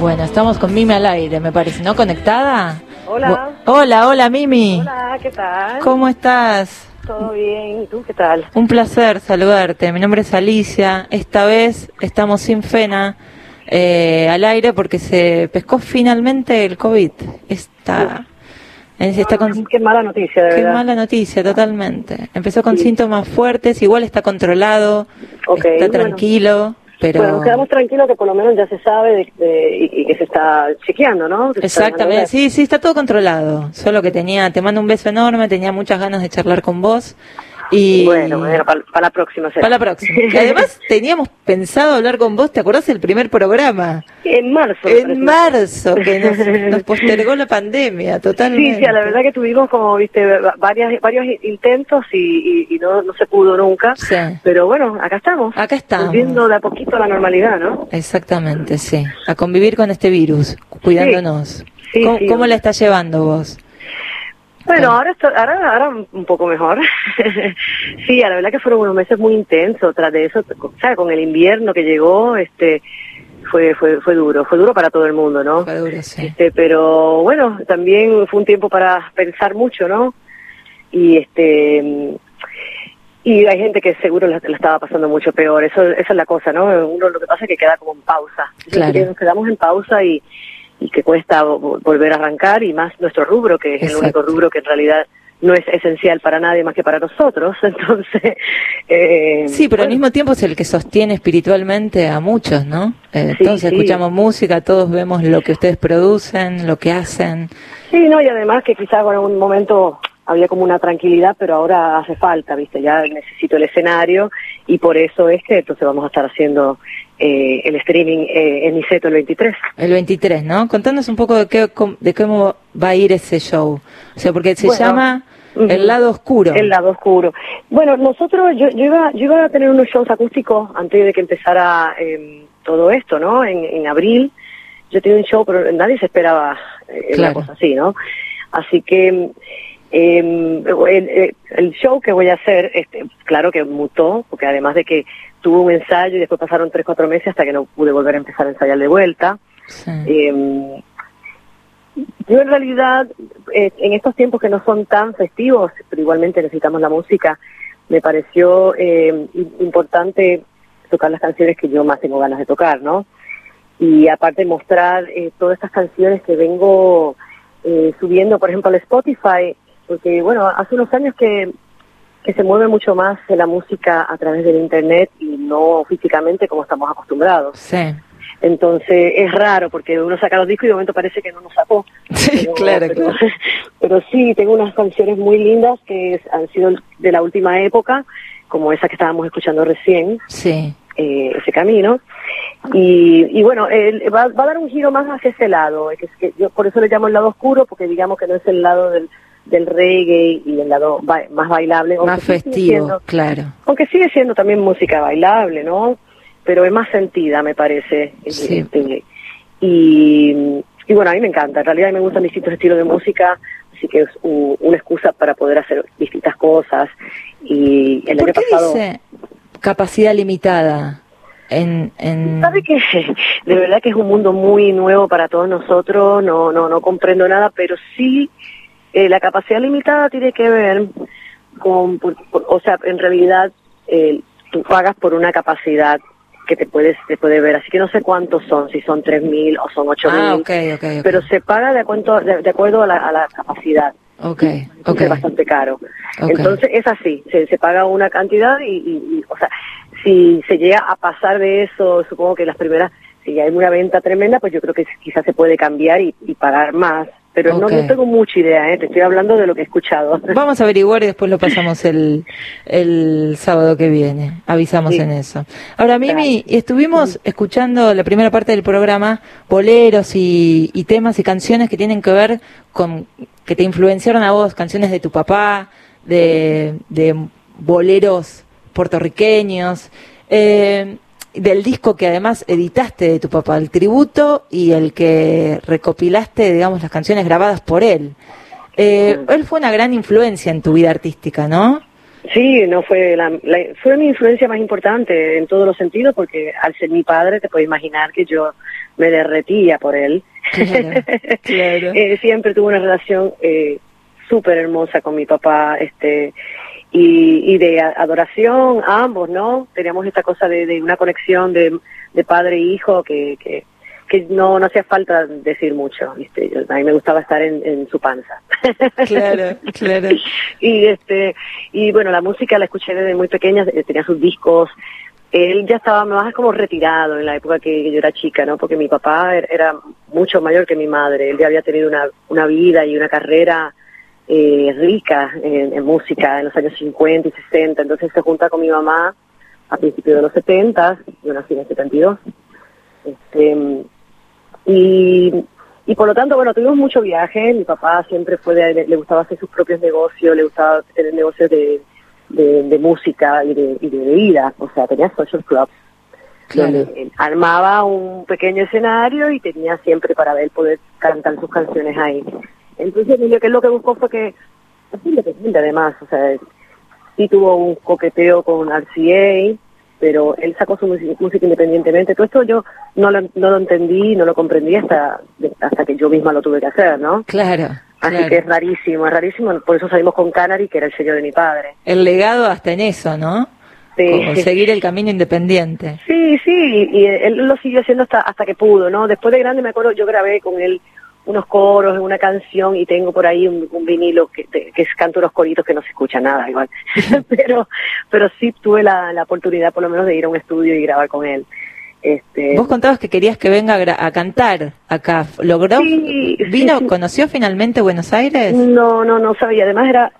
Bueno, estamos con Mimi al aire, me parece, ¿no? ¿Conectada? Hola. Bu- hola, hola, Mimi. Hola, ¿qué tal? ¿Cómo estás? ¿Todo bien? ¿Y tú qué tal? Un placer saludarte. Mi nombre es Alicia. Esta vez estamos sin Fena eh, al aire porque se pescó finalmente el COVID. Está, está con- Qué mala noticia, de Qué verdad. mala noticia, totalmente. Empezó con Sí. síntomas fuertes, igual está controlado, está bueno. Pero... Bueno, nos quedamos tranquilos que por lo menos ya se sabe de- de- y, y que se está chequeando, ¿no? Se Exactamente, sí, sí, está todo controlado. Solo que tenía, te mando un beso enorme, tenía muchas ganas de charlar con vos. Y. Bueno, bueno, para, para la próxima será. para la próxima. Y además teníamos pensado hablar con vos, ¿te acordás del primer programa? En marzo. En marzo, que nos, nos postergó la pandemia, Sí, totalmente. sí, la verdad que tuvimos como, viste, va- varias, varios intentos y, y, y no, no se pudo nunca. Sí. Pero bueno, acá estamos. Acá estamos. Volviendo de a poquito a la normalidad, ¿no? Exactamente, sí. A convivir con este virus, cuidándonos. Sí, ¿Cómo, sí. cómo la estás llevando vos? Bueno, ahora, ahora, ahora un poco mejor. sí, la verdad que fueron unos meses muy intensos. Tras de eso, o sea, con el invierno que llegó, este, fue, fue, fue duro. Fue duro para todo el mundo, ¿no? Fue duro, sí. Este, pero bueno, también fue un tiempo para pensar mucho, ¿no? Y este, y hay gente que seguro la, la estaba pasando mucho peor. Eso, esa es la cosa, ¿no? Uno lo que pasa es que queda como en pausa. Claro. Nos quedamos en pausa y, y que cuesta vo- volver a arrancar y más nuestro rubro, que es el único rubro que en realidad no es esencial para nadie más que para nosotros. Entonces, eh, Sí, pero al mismo tiempo es el que sostiene espiritualmente a muchos, ¿no? Eh, Sí, todos sí. escuchamos música, todos vemos lo que ustedes producen, lo que hacen. Sí, no, y además que quizás en un momento había como una tranquilidad, pero ahora hace falta, ¿viste? Ya necesito el escenario y por eso es que entonces vamos a estar haciendo eh, el streaming eh, en Niceto el 23. El 23, ¿no? Contanos un poco de, qué, de cómo va a ir ese show. O sea, porque se Bueno, llama. El lado oscuro. El lado oscuro. Bueno, nosotros, yo, yo, iba, yo iba a tener unos shows acústicos antes de que empezara eh, todo esto, ¿no? En, en abril. Yo tenía un show, pero nadie se esperaba eh, una Claro. cosa así, ¿no? Así que eh, el, show que voy a hacer, este, claro que mutó, porque además de que tuve un ensayo y después pasaron tres, cuatro meses hasta que no pude volver a empezar a ensayar de vuelta. Sí. Eh, yo en realidad, eh, en estos tiempos que no son tan festivos, pero igualmente necesitamos la música, me pareció im- importante tocar las canciones que yo más tengo ganas de tocar, ¿no? Y aparte mostrar eh, todas estas canciones que vengo eh, subiendo, por ejemplo, al Spotify, porque bueno, hace unos años que, que se mueve mucho más la música a través del Internet y no físicamente como estamos acostumbrados. Sí. Entonces es raro porque uno saca los discos y de momento parece que no nos sacó. Sí, Pero- claro, pero, claro. pero sí, tengo unas canciones muy lindas que han sido de la última época, como esa que estábamos escuchando recién, Sí. eh, ese camino. Y, y bueno, él va, va a dar un giro más hacia ese lado. que es que yo por eso le llamo el lado oscuro, porque digamos que no es el lado del, del reggae y el lado ba- más bailable. Más festivo, siendo- claro. aunque sigue siendo también música bailable, ¿no? Pero es más sentida, me parece. Sí. Este, y, y bueno, a mí me encanta. En realidad me gustan distintos estilos de música, así que es u- una excusa para poder hacer distintas cosas. Y el ¿Por año qué pasado... dice capacidad limitada? En, en... Sabe que de verdad que es un mundo muy nuevo para todos nosotros, no, no, no comprendo nada, pero sí eh, la capacidad limitada tiene que ver con, por- por- o sea, en realidad eh, tú pagas por una capacidad que te puedes te puede ver, así que no sé cuántos son, si son 3.000 o son 8.000, Ah, ok, ok, ok. pero se paga de acuerdo, de, de acuerdo a, la, a la capacidad. Ok, es bastante caro. Entonces es así, se, se paga una cantidad y, y- y, o sea, si se llega a pasar de eso, supongo que las primeras, si hay una venta tremenda, pues yo creo que quizás se puede cambiar y, y pagar más. Pero no, tengo mucha idea, ¿eh? te estoy hablando de lo que he escuchado. Vamos a averiguar y después lo pasamos el, el sábado que viene. Avisamos Sí. en eso. Ahora, Mimi, estuvimos escuchando la primera parte del programa, boleros y, y temas y canciones que tienen que ver con, que te influenciaron a vos, canciones de tu papá, de, de boleros puertorriqueños, eh, del disco que además editaste de tu papá, el tributo y el que recopilaste, digamos, las canciones grabadas por él. Eh, él fue una gran influencia en tu vida artística, ¿no? Sí, no fue la, la- fue mi influencia más importante en todos los sentidos porque al ser mi padre te puedes imaginar que yo me derretía por él. Eh, siempre tuve una relación eh, súper hermosa con mi papá, este, y, y de adoración, ambos, ¿no? Teníamos esta cosa de, de una conexión de, de padre e hijo que, que, que no, no hacía falta decir mucho, ¿viste? a mí me gustaba estar en, en su panza. Claro, claro. y este, y bueno, la música la escuché desde muy pequeña, tenía sus discos, él ya estaba más como retirado en la época que, yo era chica, ¿no? Porque mi papá er, era mucho mayor que mi madre. Él ya había tenido una, una vida y una carrera eh, rica en, música en los años 50 y 60. Entonces se junta con mi mamá a principios de los 70, yo nací en el 72. Este, y, y por lo tanto, bueno, tuvimos mucho viaje. Mi papá siempre fue de, le gustaba hacer sus propios negocios, le gustaba tener negocios de de, música y de, y de bebida, o sea, tenía social clubs. Donde armaba un pequeño escenario y tenía siempre para ver poder cantar sus canciones ahí. Entonces, Emilio, que lo que buscó fue que, es independiente además, o sea, sí tuvo un coqueteo con RCA, pero él sacó su música, independientemente. Todo esto yo no lo, no lo entendí, no lo comprendí hasta, hasta que yo misma lo tuve que hacer, ¿no? Claro. Así que es rarísimo, es rarísimo. Por eso salimos con Canary, que era el sello de mi padre. El legado hasta en eso, ¿no? Sí. seguir el camino independiente. Sí, sí, y él lo siguió haciendo hasta, hasta que pudo, ¿no? Después de grande me acuerdo, yo grabé con él unos coros en una canción y tengo por ahí un, vinilo que, que canto unos coritos que no se escucha nada igual. pero, pero sí tuve la, la oportunidad por lo menos de ir a un estudio y grabar con él. Este, Vos contabas que querías que venga a, cantar acá. ¿Logró? ¿Vino? ¿Conoció finalmente Buenos Aires? No, no, no sabía. Además era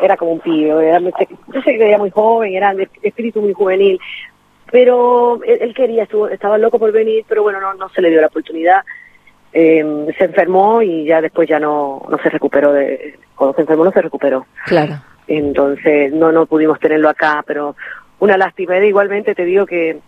era como un pibe. Era, yo sé que era muy joven, era de espíritu muy juvenil. Pero él, quería, estuvo, estaba loco por venir, pero bueno, no, no se le dio la oportunidad. Eh, se enfermó y ya después ya no, no se recuperó. De, cuando se enfermó no se recuperó. Claro. Entonces no, no pudimos tenerlo acá, pero una lástima. Igualmente te digo que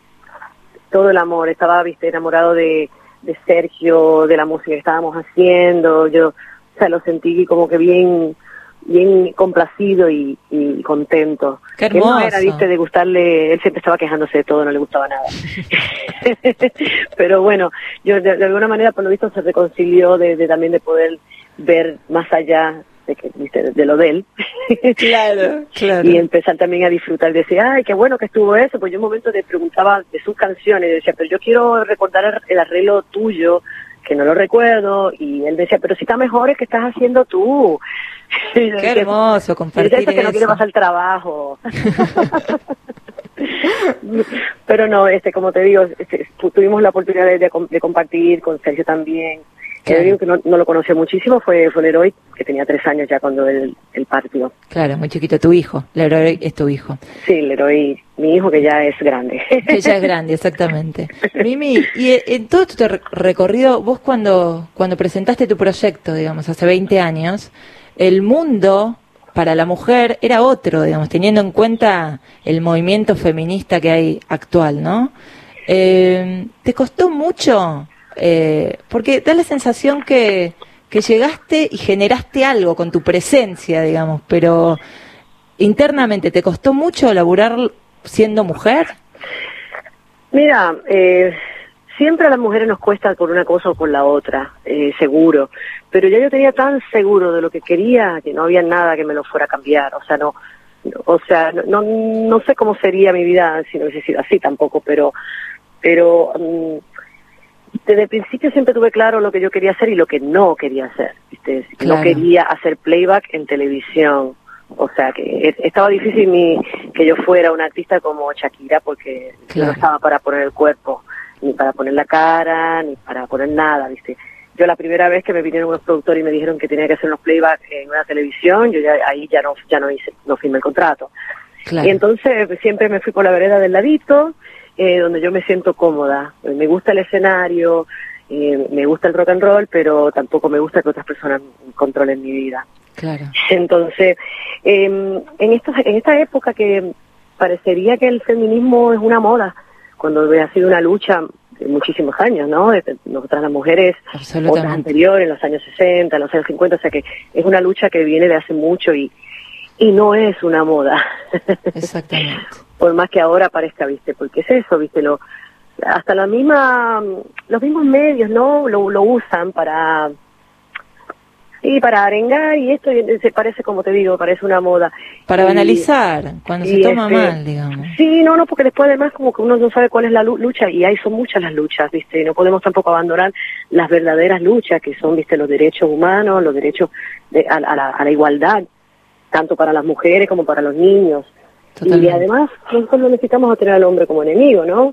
todo el amor, estaba, viste, enamorado de, de Sergio, de la música que estábamos haciendo, yo, o sea, lo sentí como que bien, bien complacido y, y contento. Qué hermoso. No era, viste, de gustarle, él siempre estaba quejándose de todo, no le gustaba nada. Pero bueno, yo de, alguna manera, por lo visto, se reconcilió de, de también de poder ver más allá de, que, de lo de él. claro, claro. Y empezar también a disfrutar. Decía, ay, qué bueno que estuvo eso. Pues yo un momento le preguntaba de sus canciones. Decía, pero yo quiero recordar el arreglo tuyo, que no lo recuerdo. Y él decía, pero si está mejor es que estás haciendo tú. Qué hermoso compartir eso. que no quiere pasar el trabajo. pero no, este, como te digo, este, tuvimos la oportunidad de, de compartir con Sergio también que no, lo conoció muchísimo fue, fue Leroy, que tenía tres años ya cuando él, el partió. Claro, muy chiquito, tu hijo. Leroy es tu hijo. Sí, Leroy, mi hijo que ya es grande. Que ya es grande, exactamente. Mimi, y en todo tu recorrido, vos cuando, cuando presentaste tu proyecto, digamos, hace 20 años, el mundo para la mujer era otro, digamos, teniendo en cuenta el movimiento feminista que hay actual, ¿no? Eh, ¿Te costó mucho eh, porque da la sensación que, que llegaste y generaste algo con tu presencia, digamos, pero internamente, ¿te costó mucho laburar siendo mujer? Mira, eh, siempre a las mujeres nos cuesta por una cosa o por la otra, eh, seguro, pero ya yo tenía tan seguro de lo que quería que no había nada que me lo fuera a cambiar, o sea, no, o sea, no, no, sé cómo sería mi vida si no hubiese sido así tampoco, pero, pero mm, desde el principio siempre tuve claro lo que yo quería hacer y lo que no quería hacer. No quería hacer playback en televisión. O sea, que e, estaba difícil mi, que yo fuera una artista como Shakira porque no estaba para poner el cuerpo, ni para poner la cara, ni para poner nada, ¿viste? Yo la primera vez que me vinieron unos productores y me dijeron que tenía que hacer unos playback en una televisión, yo ya ahí ya no ya no hice, no firmé el contrato. Y entonces siempre me fui por la vereda del ladito, eh, donde yo me siento cómoda. Me gusta el escenario, eh, me gusta el rock and roll, pero tampoco me gusta que otras personas controlen mi vida. Claro. Entonces, em, en, esto, en esta época que parecería que el feminismo es una moda, cuando ha sido una lucha de muchísimos años, ¿no? Nosotras las mujeres, otras anteriores, en los años 60, en los años 50, o sea que es una lucha que viene de hace mucho y, y no es una moda. Exactamente. Por más que ahora parezca, ¿viste? Porque es eso, ¿viste? Lo, hasta la misma, los mismos medios, ¿no? Lo, lo usan para Sí, para arengar y esto se parece, como te digo, parece una moda. Para banalizar, cuando se toma este, mal, digamos. Sí, no, no, porque después además como que uno no sabe cuál es la lucha y ahí son muchas las luchas, ¿viste? No podemos tampoco abandonar las verdaderas luchas que son, ¿viste? Los derechos humanos, los derechos de, a, la, a la igualdad, tanto para las mujeres como para los niños. Y además nosotros no necesitamos tener al hombre como enemigo, ¿no?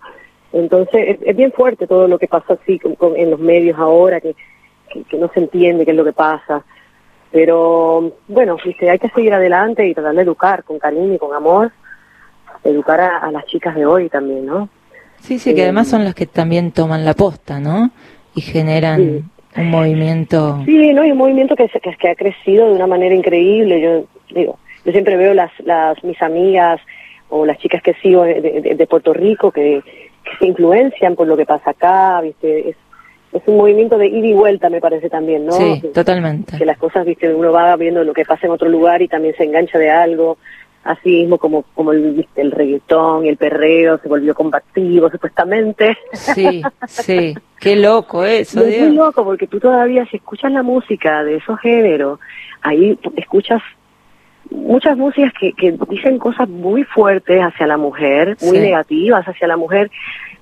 Entonces es, bien fuerte todo lo que pasa así en los medios ahora, que que, no se entiende qué es lo que pasa. Pero bueno, viste, hay que seguir adelante y tratar de educar con cariño y con amor, educar a, las chicas de hoy también, ¿no? Sí, sí, que eh, además son las que también toman la posta, ¿no? Y generan un movimiento. Sí, no, y un movimiento que, que, que, ha crecido de una manera increíble. Yo digo, yo siempre veo las, las mis amigas o las chicas que sigo de, de, Puerto Rico que, que, se influencian por lo que pasa acá, ¿viste? Es, es un movimiento de ida y vuelta, me parece también, ¿no? Sí, totalmente. Que las cosas, viste, uno va viendo lo que pasa en otro lugar y también se engancha de algo, así mismo como, como el, ¿viste? el reggaetón y el perreo se volvió combativo, supuestamente. Sí, sí, qué loco eso, Es muy loco porque tú todavía, si escuchas la música de esos géneros, ahí escuchas muchas músicas que, que dicen cosas muy fuertes hacia la mujer, muy negativas hacia la mujer,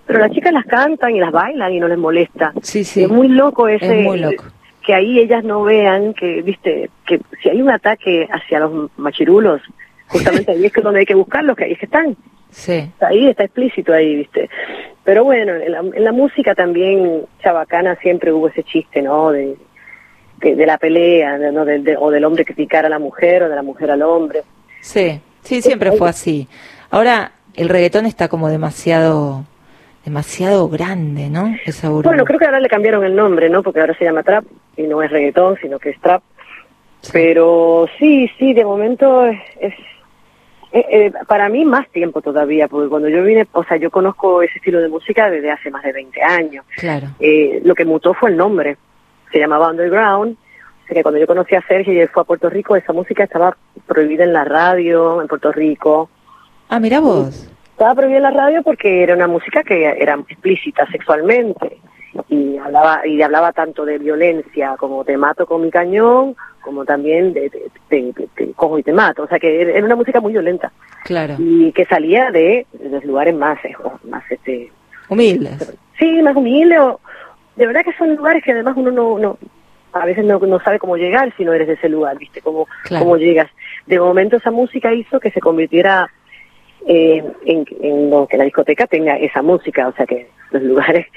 pero las chicas las cantan y las bailan y no les molesta. Sí, sí. Es muy loco ese. Que ahí ellas no vean que, viste, que si hay un ataque hacia los machirulos, justamente ahí es que donde hay que buscarlos, que ahí es que están. Sí. Ahí está explícito ahí, viste. Pero bueno, en la, música también chabacana siempre hubo ese chiste, ¿no? De, de, la pelea, ¿no? o del hombre criticar a la mujer o de la mujer al hombre. Sí, sí, siempre fue así. Ahora el reggaetón está como demasiado demasiado grande, ¿no? Esa bueno, creo que ahora le cambiaron el nombre, ¿no? Porque ahora se llama trap y no es reggaetón, sino que es trap. Pero sí, sí, de momento es, eh, eh, para mí más tiempo todavía, porque cuando yo vine, o sea, yo conozco ese estilo de música desde hace más de 20 años. Claro. Eh, lo que mutó fue el nombre, se llamaba Underground. O que cuando yo conocí a Sergio y él fue a Puerto Rico, esa música estaba prohibida en la radio en Puerto Rico. Ah, mira vos. estaba prohibida en la radio porque era una música que era explícita sexualmente. Y hablaba y hablaba tanto de violencia como te mato con mi cañón como también de, te cojo y te mato. O sea que era una música muy violenta. Claro. Y que salía de, los lugares más eh, más este humildes. Sí más humildes de verdad que son lugares que además uno no no a veces no, no sabe cómo llegar si no eres de ese lugar viste cómo cómo llegas. De momento esa música hizo que se convirtiera eh, en, en que la discoteca tenga esa música, o sea que los lugares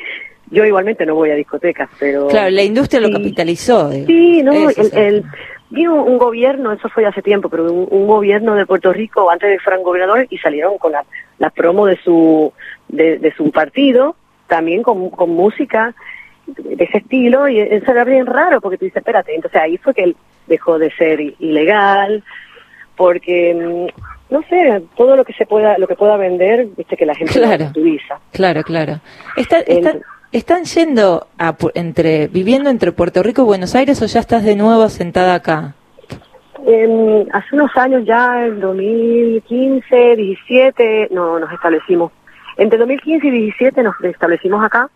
yo igualmente no voy a discotecas, pero... Claro, la industria lo capitalizó. Sí, no, el, vino un gobierno, eso fue hace tiempo, pero un, gobierno de Puerto Rico antes de fueran gobernadores y salieron con la, la promo de su, de, su partido, también con, con música de ese estilo, y eso era bien raro, porque tú dices, espérate, entonces ahí fue que él dejó de ser ilegal, porque mm, no sé, todo lo que se pueda, lo que pueda vender, viste que la gente claro, lo utiliza. Claro, claro. ¿Están yendo a, entre, viviendo entre Puerto Rico y Buenos Aires o ya estás de nuevo sentada acá? hace unos años ya, en 2015, 17, no, nos establecimos. Entre 2015 y 17 nos establecimos acá,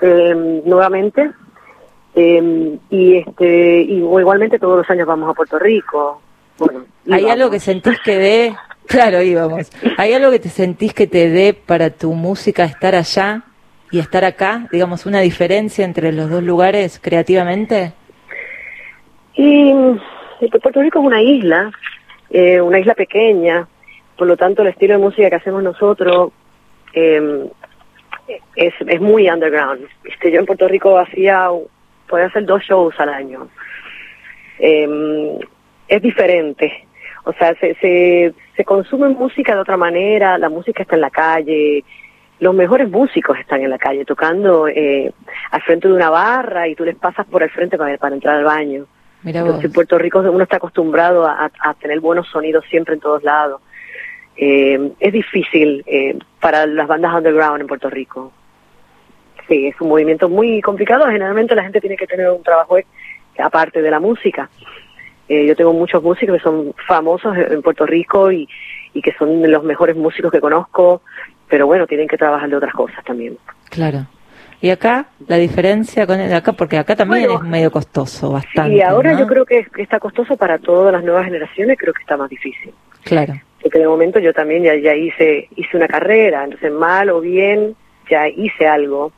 em, nuevamente. Em, y este y igualmente todos los años vamos a Puerto Rico ¿Hay algo que sentís que dé? Claro, íbamos. ¿Hay algo que te sentís que te dé para tu música estar allá y estar acá? Digamos, una diferencia entre los dos lugares creativamente. Y Puerto Rico es una isla, eh, una isla pequeña, por lo tanto el estilo de música que hacemos nosotros eh, es, es muy underground. Este, yo en Puerto Rico hacía, podía hacer dos shows al año. Eh, es diferente. O sea, se, se, se consume música de otra manera, la música está en la calle, los mejores músicos están en la calle tocando eh, al frente de una barra y tú les pasas por el frente para, para entrar al baño. Mira vos. en Puerto Rico uno está acostumbrado a, a, tener buenos sonidos siempre en todos lados. Eh, es difícil eh, para las bandas underground en Puerto Rico. Sí, es un movimiento muy complicado. Generalmente la gente tiene que tener un trabajo aparte de la música. Eh, yo tengo muchos músicos que son famosos en Puerto Rico y, y que son los mejores músicos que conozco pero bueno, tienen que trabajar de otras cosas también. Claro. ¿Y acá la diferencia con el acá? Porque acá también es medio costoso, bastante. Y ahora yo creo que está costoso para todas las nuevas generaciones, creo que está más difícil. Claro. Porque de momento yo también ya, ya hice hice una carrera, entonces mal o bien ya hice algo,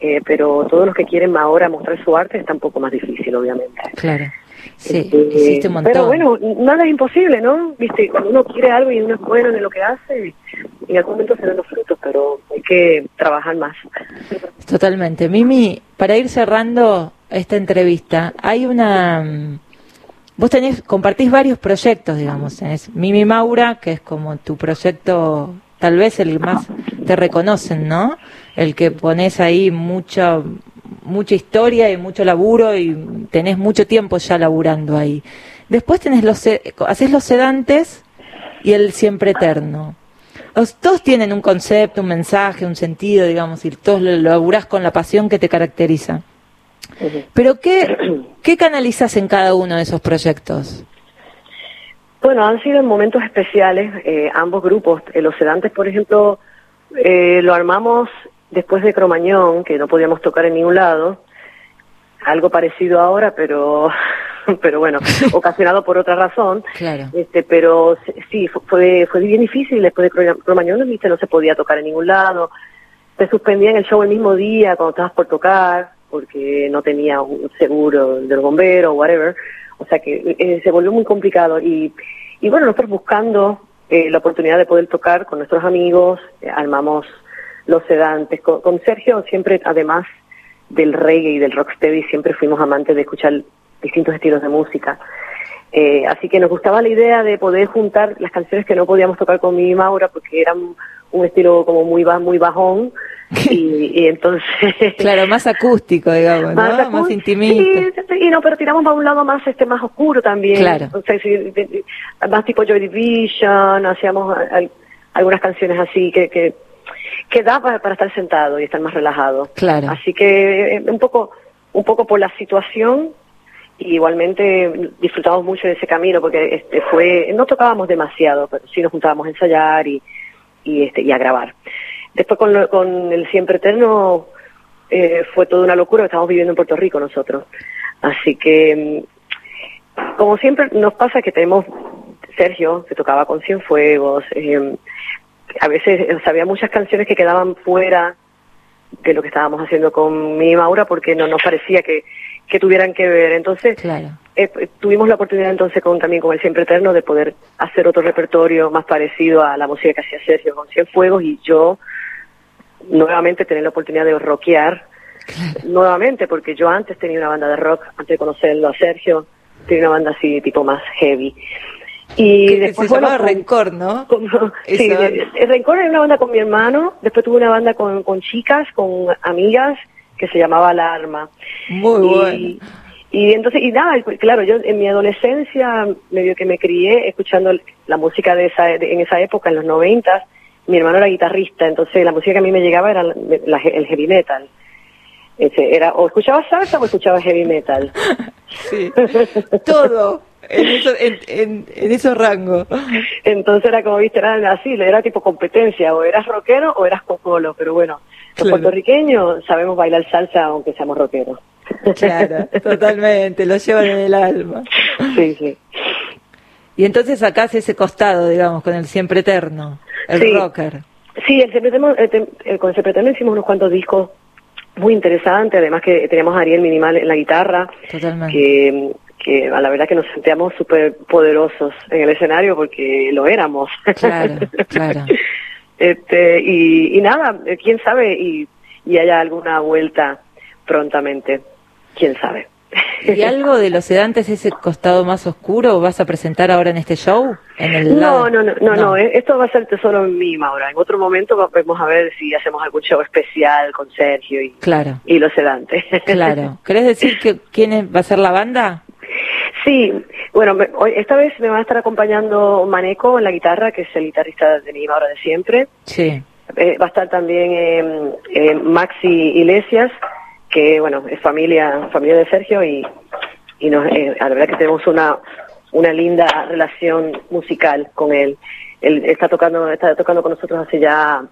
eh, pero todos los que quieren ahora mostrar su arte está un poco más difícil, obviamente. Claro. Sí, existe un montón. Pero bueno, nada es imposible, ¿no? Viste, cuando uno quiere algo y uno es bueno en lo que hace, en algún momento se ven los frutos, pero hay que trabajar más. Totalmente. Mimi, para ir cerrando esta entrevista, hay una... Vos tenés, compartís varios proyectos, digamos. Tenés Mimi Maura, que es como tu proyecto, tal vez el más te reconocen, ¿no? El que pones ahí mucha mucha historia y mucho laburo y tenés mucho tiempo ya laburando ahí. Después tenés los, haces los sedantes y el siempre eterno. Los, todos tienen un concepto, un mensaje, un sentido, digamos, y todos lo laburás con la pasión que te caracteriza. Pero ¿qué, ¿qué canalizas en cada uno de esos proyectos? Bueno, han sido en momentos especiales eh, ambos grupos. Eh, los sedantes, por ejemplo, eh, lo armamos después de Cromañón, que no podíamos tocar en ningún lado, algo parecido ahora, pero pero bueno, ocasionado por otra razón. Claro. Este, pero sí, fue fue bien difícil después de Cromañón, ¿viste? no se podía tocar en ningún lado. Se suspendían el show el mismo día cuando estabas por tocar, porque no tenía un seguro del bombero o whatever. O sea que eh, se volvió muy complicado y y bueno, nosotros buscando eh, la oportunidad de poder tocar con nuestros amigos, eh, armamos los sedantes. Con, Sergio siempre, además del reggae y del rocksteady, siempre fuimos amantes de escuchar distintos estilos de música. Eh, así que nos gustaba la idea de poder juntar las canciones que no podíamos tocar con mi Maura porque eran un estilo como muy muy bajón y, entonces claro más acústico digamos más, más intimista y no pero tiramos para un lado más este más oscuro también claro más tipo Joy Division hacíamos algunas canciones así que, que que da para, estar sentado y estar más relajado. Claro. Así que eh, un poco, un poco por la situación, y igualmente disfrutamos mucho de ese camino porque este fue, no tocábamos demasiado, pero sí nos juntábamos a ensayar y, y este y a grabar. Después con, con el Siempre Eterno eh, fue toda una locura, estábamos viviendo en Puerto Rico nosotros. Así que, mm, como siempre nos pasa que tenemos Sergio, que tocaba con Cienfuegos, eh, a veces había muchas canciones que quedaban fuera de lo que estábamos haciendo con mi Maura porque no nos parecía que, que tuvieran que ver. Entonces, eh, tuvimos la oportunidad entonces con también con el Siempre Eterno de poder hacer otro repertorio más parecido a la música que hacía Sergio con Cienfuegos y yo nuevamente tener la oportunidad de rockear nuevamente porque yo antes tenía una banda de rock, antes de conocerlo a Sergio, tenía una banda así tipo más heavy. Y después, se llamaba Rencor, ¿no? sí, el Rencor era una banda con mi hermano, después tuve una banda con, con chicas, con amigas, que se llamaba Alarma. Muy bueno. Y entonces, y nada, claro, yo en mi adolescencia, medio que me crié escuchando la música de esa, en esa época, en los noventas, mi hermano era guitarrista, entonces la música que a mí me llegaba era el heavy metal. Ese, era o escuchaba salsa o escuchaba heavy metal. sí, todo en, eso, en, esos rangos. Entonces era como, viste, era así, era tipo competencia, o eras rockero o eras cocolo, pero bueno, los puertorriqueños sabemos bailar salsa aunque seamos rockeros. Claro, totalmente, lo llevan en el alma. Sí, sí. Y entonces sacás ese costado, digamos, con el siempre eterno, el rocker. Sí, el siempre eterno, el, con el siempre eterno hicimos unos cuantos discos muy interesantes, además que teníamos a Ariel Minimal en la guitarra, Totalmente. que que a la verdad que nos sentíamos súper poderosos en el escenario porque lo éramos. Claro, claro. este, y, y nada, quién sabe y, y haya alguna vuelta prontamente, quién sabe. ¿Y algo de los sedantes, ese costado más oscuro, vas a presentar ahora en este show? En el no, no, no, no, no, eh, esto va a ser solo en mí, Maura. En otro momento vamos a ver si hacemos algún show especial con Sergio y, claro. y los sedantes. Claro. ¿Querés decir que quién va a ser la banda? Sí, bueno, hoy, esta vez me va a estar acompañando Maneco en la guitarra, que es el guitarrista de mi ahora de siempre. Sí. Eh, va a estar también eh, eh, Maxi Iglesias, que bueno, es familia, familia de Sergio y, y nos, la verdad que tenemos una, una linda relación musical con él. él está tocando, está tocando con nosotros hace ya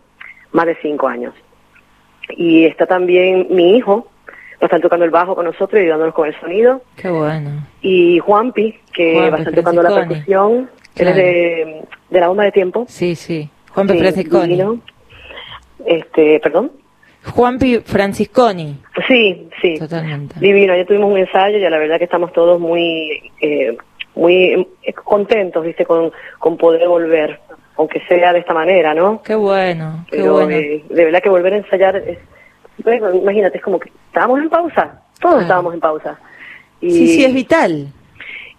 más de cinco años. Y está también mi hijo, va a estar tocando el bajo con nosotros y ayudándonos con el sonido. Qué bueno. Y Juanpi, que Juanpi va a estar tocando la percusión. Él es Claro. de, de la bomba de tiempo. Sí, sí. Juanpi Sí, Francisconi. divino. Este, perdón. Juanpi Francisconi. Sí, sí. Totalmente. Divino, ya tuvimos un ensayo y la verdad que estamos todos muy eh, muy contentos, ¿viste? Con, con poder volver, aunque sea de esta manera, ¿no? Qué bueno, qué Pero bueno. eh, de verdad que volver a ensayar, es, bueno, imagínate, es como que estábamos en pausa, todos Ah. estábamos en pausa. Y, Sí, sí, es vital.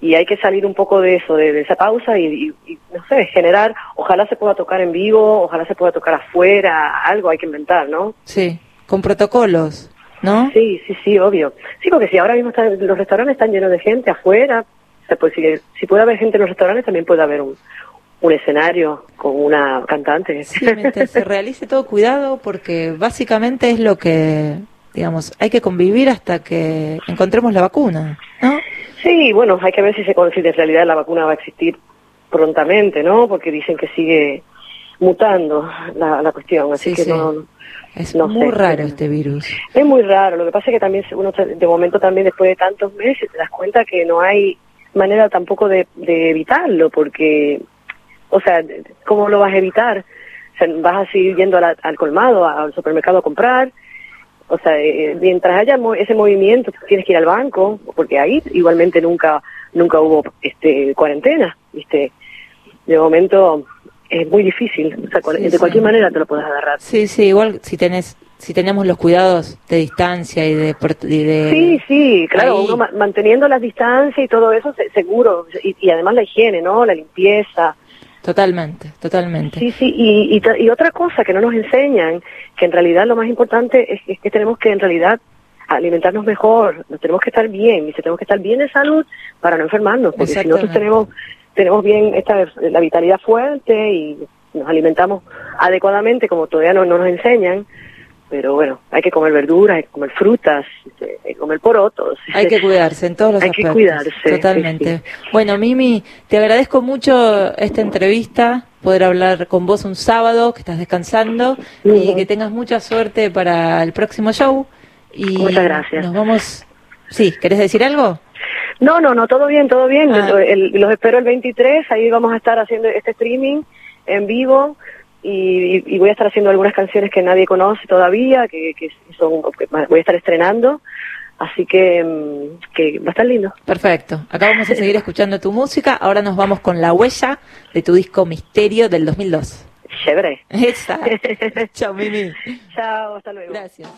y hay que salir un poco de eso, de, de esa pausa y, y- y, no sé, generar, ojalá se pueda tocar en vivo, ojalá se pueda tocar afuera, algo hay que inventar, ¿no? Sí, con protocolos, ¿no? Sí, sí, sí, obvio. Sí, porque si ahora mismo están- los restaurantes están llenos de gente afuera, se puede, si, si puede haber gente en los restaurantes, también puede haber un, un escenario con una cantante. Sí, se realice todo cuidado porque básicamente es lo que, digamos, hay que convivir hasta que encontremos la vacuna, ¿no? Sí, bueno, hay que ver si se si en realidad la vacuna va a existir prontamente, ¿no? Porque dicen que sigue mutando la, la cuestión, así Sí, que sí. no, Es No muy sé. raro este virus. es muy raro. Lo que pasa es que también uno de momento también después de tantos meses te das cuenta que no hay manera tampoco de, de evitarlo, porque, o sea, ¿cómo lo vas a evitar? O sea, vas a seguir yendo a la- al colmado, al supermercado a comprar. O sea, eh, mientras haya mo- ese movimiento, tienes que ir al banco, porque ahí igualmente nunca nunca hubo este cuarentena, ¿viste? De momento es muy difícil. O sea, Sí, de sí. cualquier manera te lo puedes agarrar. Sí, sí, igual si tenés, si tenemos los cuidados de distancia y de, y de- Sí, sí, claro, uno ma- manteniendo las distancias y todo eso, se- seguro. Y, y además la higiene, ¿no? La limpieza. Totalmente, totalmente. Sí, sí, y, y, otra cosa que no nos enseñan, que en realidad lo más importante es, es que tenemos que en realidad alimentarnos mejor, tenemos que estar bien, y tenemos que estar bien de salud para no enfermarnos, porque si nosotros tenemos tenemos bien esta la vitalidad fuerte y nos alimentamos adecuadamente como todavía no, no nos enseñan, pero bueno, hay que comer verduras, hay que comer frutas, hay que comer porotos. Hay que cuidarse en todos los Hay que aspectos. cuidarse, sí, Totalmente. Bueno, Mimi, te agradezco mucho esta entrevista, poder hablar con vos un sábado, que estás descansando, y que tengas mucha suerte para el próximo show. Y Muchas gracias. Nos vamos. Sí, ¿querés decir algo? No, no, no, todo bien, todo bien. Ah. El- los espero el 23, ahí vamos a estar haciendo este streaming en vivo y, y voy a estar haciendo algunas canciones que nadie conoce todavía, que, que son que voy a estar estrenando. Así que, mm, que va a estar lindo. Perfecto. Acá vamos a seguir escuchando tu música. Ahora nos vamos con la huella de tu disco Misterio del 2002. Chévere. Esa. Chao, Mimi. Chao, hasta luego. Gracias.